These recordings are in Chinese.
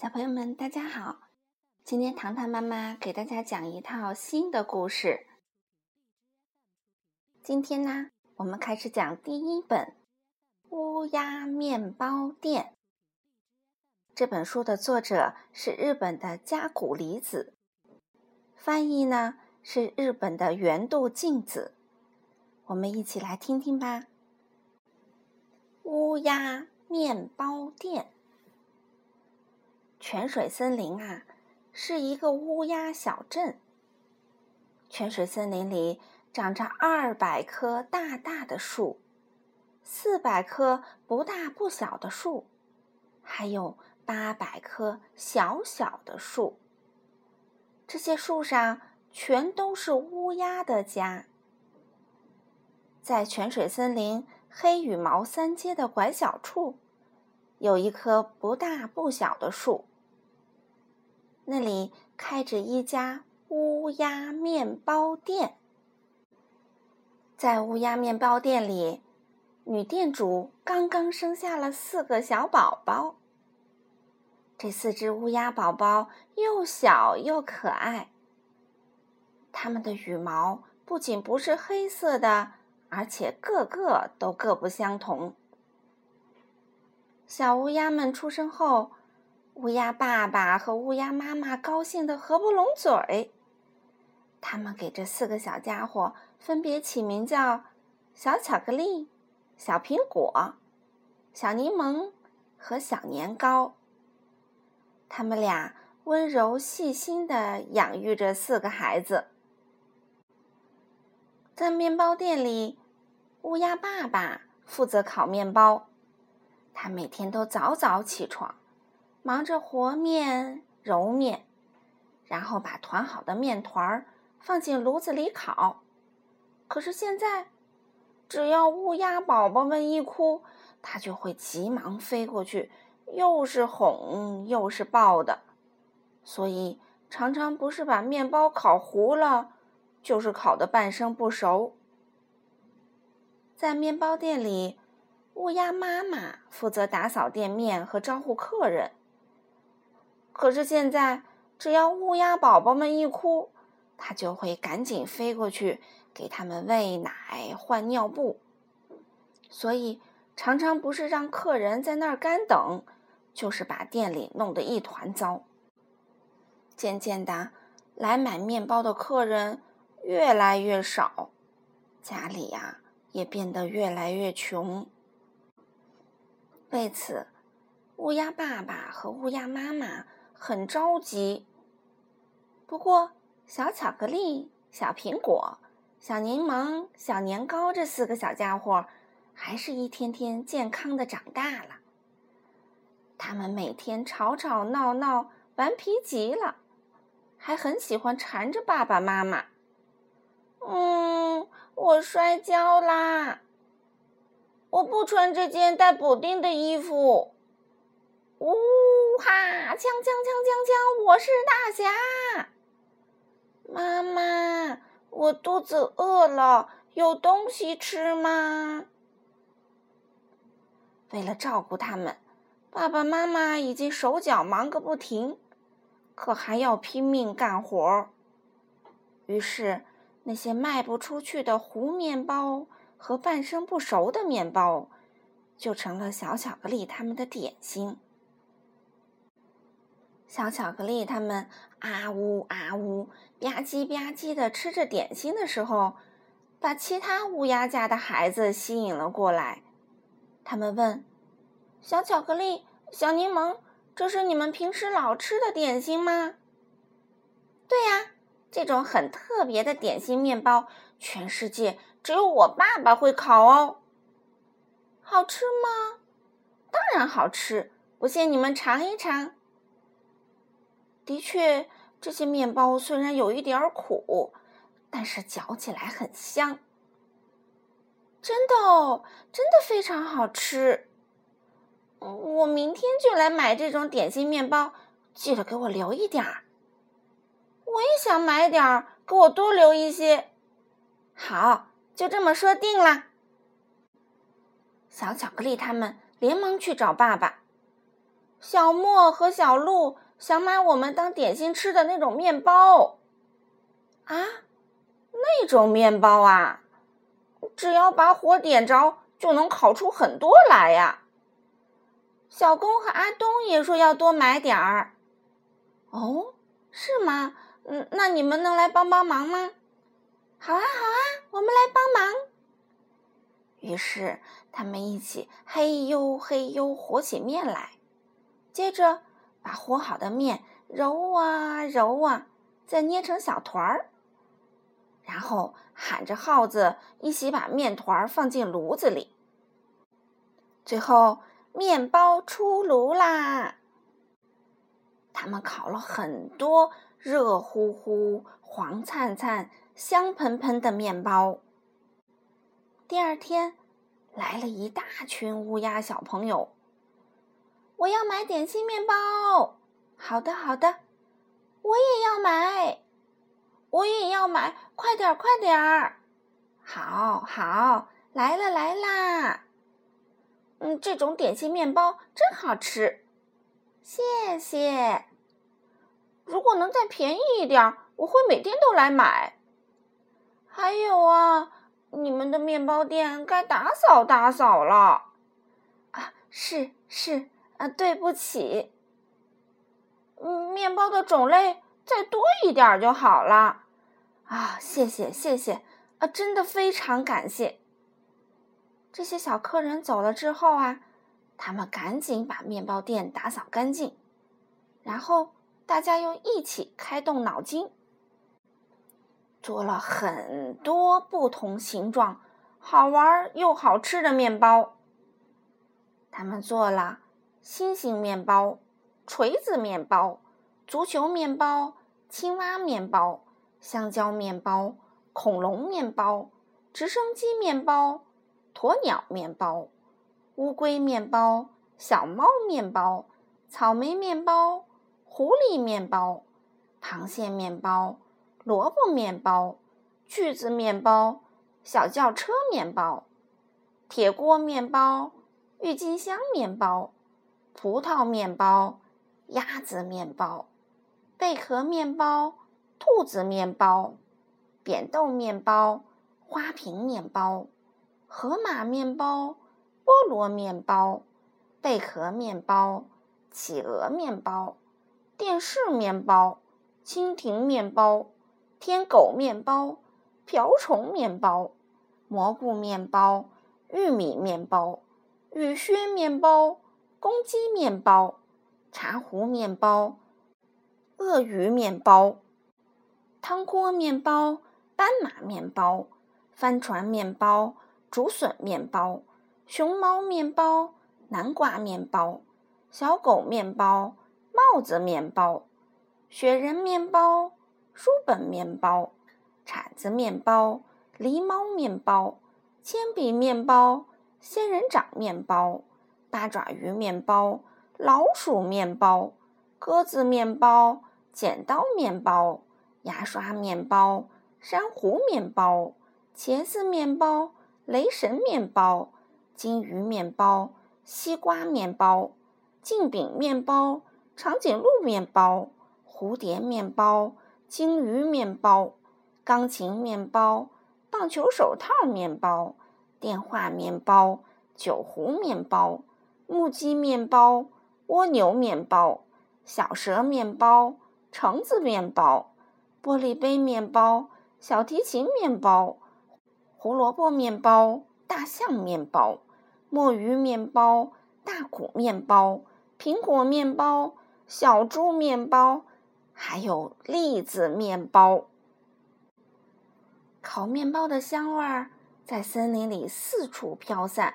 小朋友们，大家好！今天糖糖妈妈给大家讲一套新的故事。今天呢，我们开始讲第一本《乌鸦面包店》。这本书的作者是日本的加古里子，翻译呢是日本的原度静子。我们一起来听听吧，《乌鸦面包店》。泉水森林啊，是一个乌鸦小镇。泉水森林里长着二百棵大大的树，四百棵不大不小的树，还有八百棵小小的树。这些树上全都是乌鸦的家。在泉水森林黑羽毛三街的拐角处。有一棵不大不小的树，那里开着一家乌鸦面包店。在乌鸦面包店里，女店主刚刚生下了四个小宝宝。这四只乌鸦宝宝又小又可爱，它们的羽毛不仅不是黑色的，而且个个都各不相同。小乌鸦们出生后，乌鸦爸爸和乌鸦妈妈高兴得合不拢嘴。他们给这四个小家伙分别起名叫小巧克力、小苹果、小柠檬和小年糕。他们俩温柔细心地养育着四个孩子。在面包店里，乌鸦爸爸负责烤面包。他每天都早早起床，忙着和面、揉面，然后把团好的面团儿放进炉子里烤。可是现在，只要乌鸦宝宝们一哭，它就会急忙飞过去，又是哄又是抱的，所以常常不是把面包烤糊了，就是烤的半生不熟。在面包店里。乌鸦妈妈负责打扫店面和招呼客人。可是现在，只要乌鸦宝宝们一哭，它就会赶紧飞过去给他们喂奶、换尿布。所以，常常不是让客人在那儿干等，就是把店里弄得一团糟。渐渐的，来买面包的客人越来越少，家里呀也变得越来越穷。为此，乌鸦爸爸和乌鸦妈妈很着急。不过，小巧克力、小苹果、小柠檬、小年糕这四个小家伙，还是一天天健康的长大了。他们每天吵吵闹闹，顽皮极了，还很喜欢缠着爸爸妈妈。嗯，我摔跤啦。我不穿这件带补丁的衣服。呜哈！锵锵锵锵锵！我是大侠。妈妈，我肚子饿了，有东西吃吗？为了照顾他们，爸爸妈妈已经手脚忙个不停，可还要拼命干活。于是，那些卖不出去的糊面包。和半生不熟的面包，就成了小巧克力他们的点心。小巧克力他们啊呜啊呜吧唧吧唧的吃着点心的时候，把其他乌鸦家的孩子吸引了过来。他们问：“小巧克力、小柠檬，这是你们平时老吃的点心吗？”“对呀，这种很特别的点心面包，全世界。”只有我爸爸会烤哦，好吃吗？当然好吃，不信你们尝一尝。的确，这些面包虽然有一点苦，但是嚼起来很香。真的哦，真的非常好吃。我明天就来买这种点心面包，记得给我留一点儿。我也想买点儿，给我多留一些。好。就这么说定了。小巧克力他们连忙去找爸爸。小莫和小鹿想买我们当点心吃的那种面包。啊，那种面包啊，只要把火点着，就能烤出很多来呀。小公和阿东也说要多买点儿。哦，是吗？嗯，那你们能来帮帮忙吗？好啊，好啊，我们来帮忙。于是他们一起嘿呦嘿呦和起面来，接着把和好的面揉啊揉啊，再捏成小团儿，然后喊着号子一起把面团儿放进炉子里。最后，面包出炉啦！他们烤了很多热乎乎、黄灿灿。香喷喷的面包。第二天，来了一大群乌鸦小朋友。我要买点心面包。好的，好的。我也要买。我也要买。快点儿，快点儿。好好，来了来啦。嗯，这种点心面包真好吃。谢谢。如果能再便宜一点，我会每天都来买。还有啊，你们的面包店该打扫打扫了。啊，是是啊，对不起。嗯，面包的种类再多一点就好了。啊，谢谢谢谢啊，真的非常感谢。这些小客人走了之后啊，他们赶紧把面包店打扫干净，然后大家又一起开动脑筋。做了很多不同形状、好玩又好吃的面包。他们做了星星面包、锤子面包、足球面包、青蛙面包、香蕉面包、恐龙面包、直升机面包、鸵鸟面包、乌龟面包、小猫面包、草莓面包、狐狸面包、螃蟹面包。萝卜面包、锯子面包、小轿车面包、铁锅面包、郁金香面包、葡萄面包、鸭子面包、贝壳面包、兔子面包、扁豆面包、花瓶面包、河马面包、菠萝面包、贝壳面包、企鹅面包、电视面包、蜻蜓面包。天狗面包、瓢虫面包、蘑菇面包、玉米面包、雨靴面包、公鸡面包、茶壶面包、鳄鱼面包、汤锅面包、斑马面包、帆船面包、竹笋面包、熊猫面包、南瓜面包、小狗面包、帽子面包、雪人面包。书本面包、铲子面包、狸猫面包、铅笔面包、仙人掌面包、八爪鱼面包、老鼠面包、鸽子面包、剪刀面包、牙刷面包、珊瑚面包、茄子面包、雷神面包、金鱼面包、西瓜面包、镜饼面包、长颈鹿面包、蝴蝶面包。鲸鱼面包、钢琴面包、棒球手套面包、电话面包、酒壶面包、木屐面包、蜗牛面包、小蛇面包、橙子面包、玻璃杯面包、小提琴面包、胡萝卜面包、大象面包、墨鱼面包、大骨面包、苹果面包、小猪面包。还有栗子面包，烤面包的香味儿在森林里四处飘散。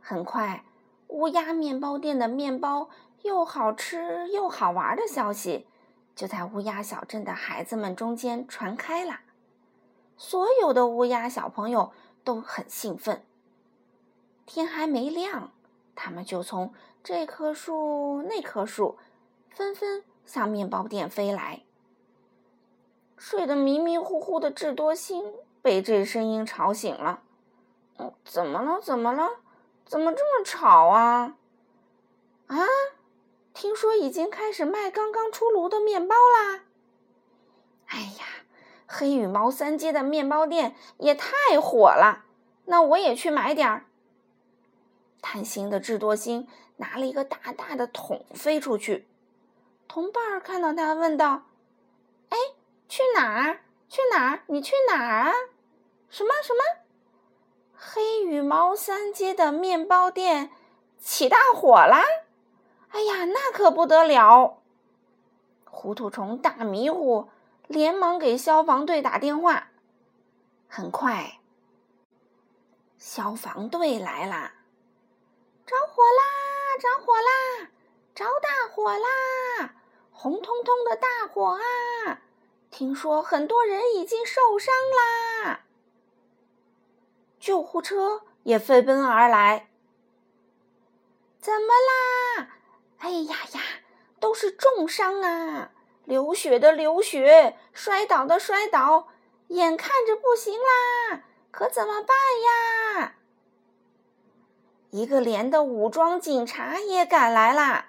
很快，乌鸦面包店的面包又好吃又好玩的消息就在乌鸦小镇的孩子们中间传开了。所有的乌鸦小朋友都很兴奋。天还没亮，他们就从这棵树那棵树纷纷。向面包店飞来，睡得迷迷糊糊的智多星被这声音吵醒了。嗯，怎么了？怎么了？怎么这么吵啊？啊，听说已经开始卖刚刚出炉的面包啦。哎呀，黑羽毛三街的面包店也太火了，那我也去买点儿。贪心的智多星拿了一个大大的桶飞出去，同伴看到他问道：“哎，去哪儿？去哪儿？你去哪儿啊？什么什么？黑羽毛三街的面包店起大火啦！哎呀，那可不得了！糊涂虫大迷糊。”连忙给消防队打电话。很快，消防队来啦！着火啦！着火啦！着大火啦！红彤彤的大火啊！听说很多人已经受伤啦。救护车也飞奔而来。怎么啦？哎呀呀，都是重伤啊！流血的流血，摔倒的摔倒，眼看着不行啦，可怎么办呀？一个连的武装警察也赶来啦！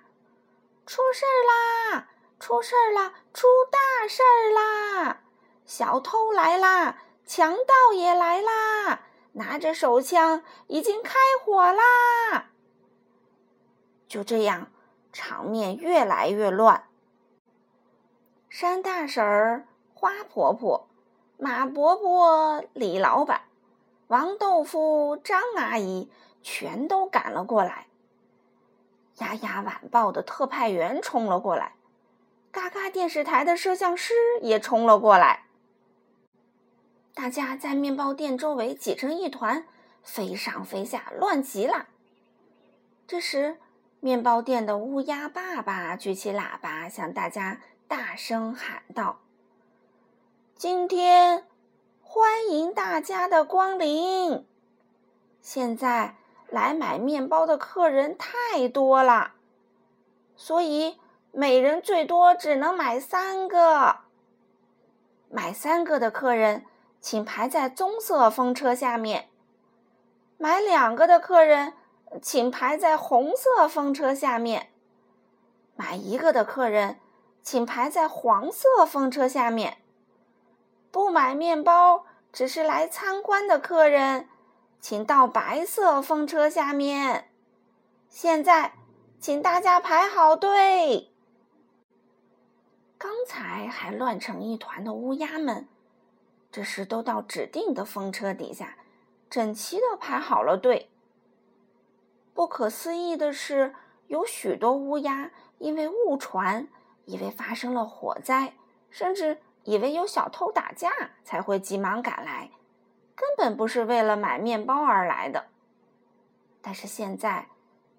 出事啦！出事儿啦！出大事啦！小偷来啦！强盗也来啦！拿着手枪，已经开火啦！就这样，场面越来越乱。山大婶儿、花婆婆、马伯伯、李老板、王豆腐、张阿姨全都赶了过来。丫丫晚报的特派员冲了过来，嘎嘎电视台的摄像师也冲了过来。大家在面包店周围挤成一团，飞上飞下，乱极了。这时，面包店的乌鸦爸爸举起喇叭，向大家。大声喊道：“今天欢迎大家的光临！现在来买面包的客人太多了，所以每人最多只能买三个。买三个的客人，请排在棕色风车下面；买两个的客人，请排在红色风车下面；买一个的客人。”请排在黄色风车下面。不买面包，只是来参观的客人，请到白色风车下面。现在，请大家排好队。刚才还乱成一团的乌鸦们，这时都到指定的风车底下，整齐的排好了队。不可思议的是，有许多乌鸦因为误传。以为发生了火灾，甚至以为有小偷打架，才会急忙赶来，根本不是为了买面包而来的。但是现在，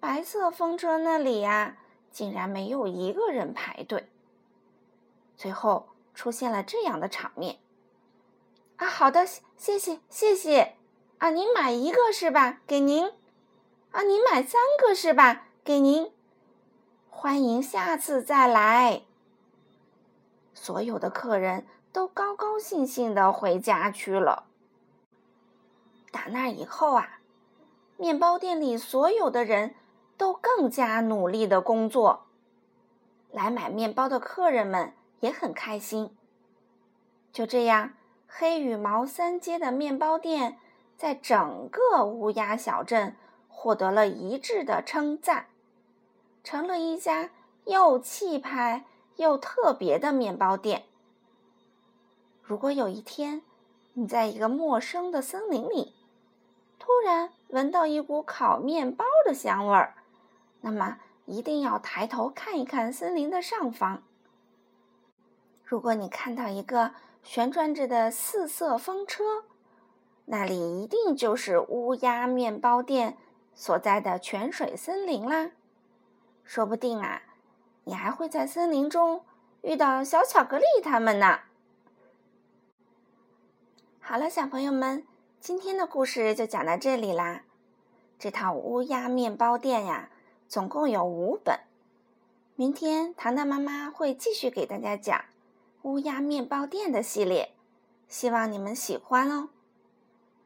白色风车那里呀，竟然没有一个人排队。最后出现了这样的场面：啊，好的，谢谢，谢谢。啊，您买一个是吧？给您。啊，您买三个是吧？给您。欢迎下次再来。所有的客人都高高兴兴的回家去了。打那以后啊，面包店里所有的人都更加努力的工作。来买面包的客人们也很开心。就这样，黑羽毛三街的面包店在整个乌鸦小镇获得了一致的称赞。成了一家又气派又特别的面包店。如果有一天你在一个陌生的森林里，突然闻到一股烤面包的香味儿，那么一定要抬头看一看森林的上方。如果你看到一个旋转着的四色风车，那里一定就是乌鸦面包店所在的泉水森林啦。说不定啊，你还会在森林中遇到小巧克力他们呢。好了，小朋友们，今天的故事就讲到这里啦。这套乌鸦面包店呀，总共有五本。明天糖糖妈妈会继续给大家讲乌鸦面包店的系列，希望你们喜欢哦。